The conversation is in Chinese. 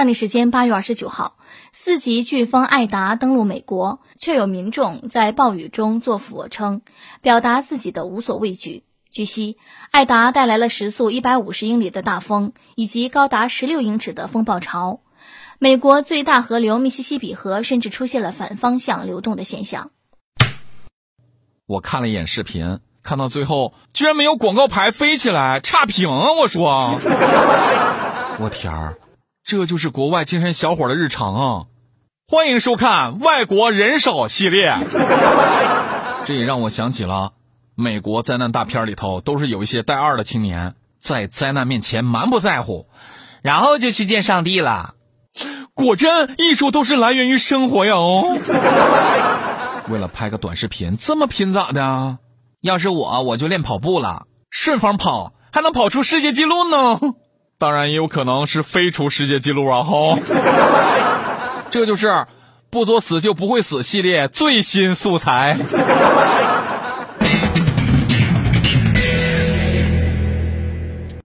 当地时间八月二十九号，四级飓风艾达登陆美国，却有民众在暴雨中做俯卧撑，表达自己的无所畏惧。据悉，艾达带来了时速一百五十英里的大风，以及高达十六英尺的风暴潮。美国最大河流密西西比河甚至出现了反方向流动的现象。我看了一眼视频，看到最后居然没有广告牌飞起来，差评啊！我说，我天儿，这就是国外精神小伙的日常啊！欢迎收看《外国人少》系列。这也让我想起了。美国灾难大片里头都是有一些带二的青年，在灾难面前蛮不在乎，然后就去见上帝了。果真，艺术都是来源于生活呀！哦，为了拍个短视频这么拼咋的？要是我，我就练跑步了，顺风跑，还能跑出世界纪录呢。当然，也有可能是飞出世界纪录啊！哈，这就是不作死就不会死系列最新素材。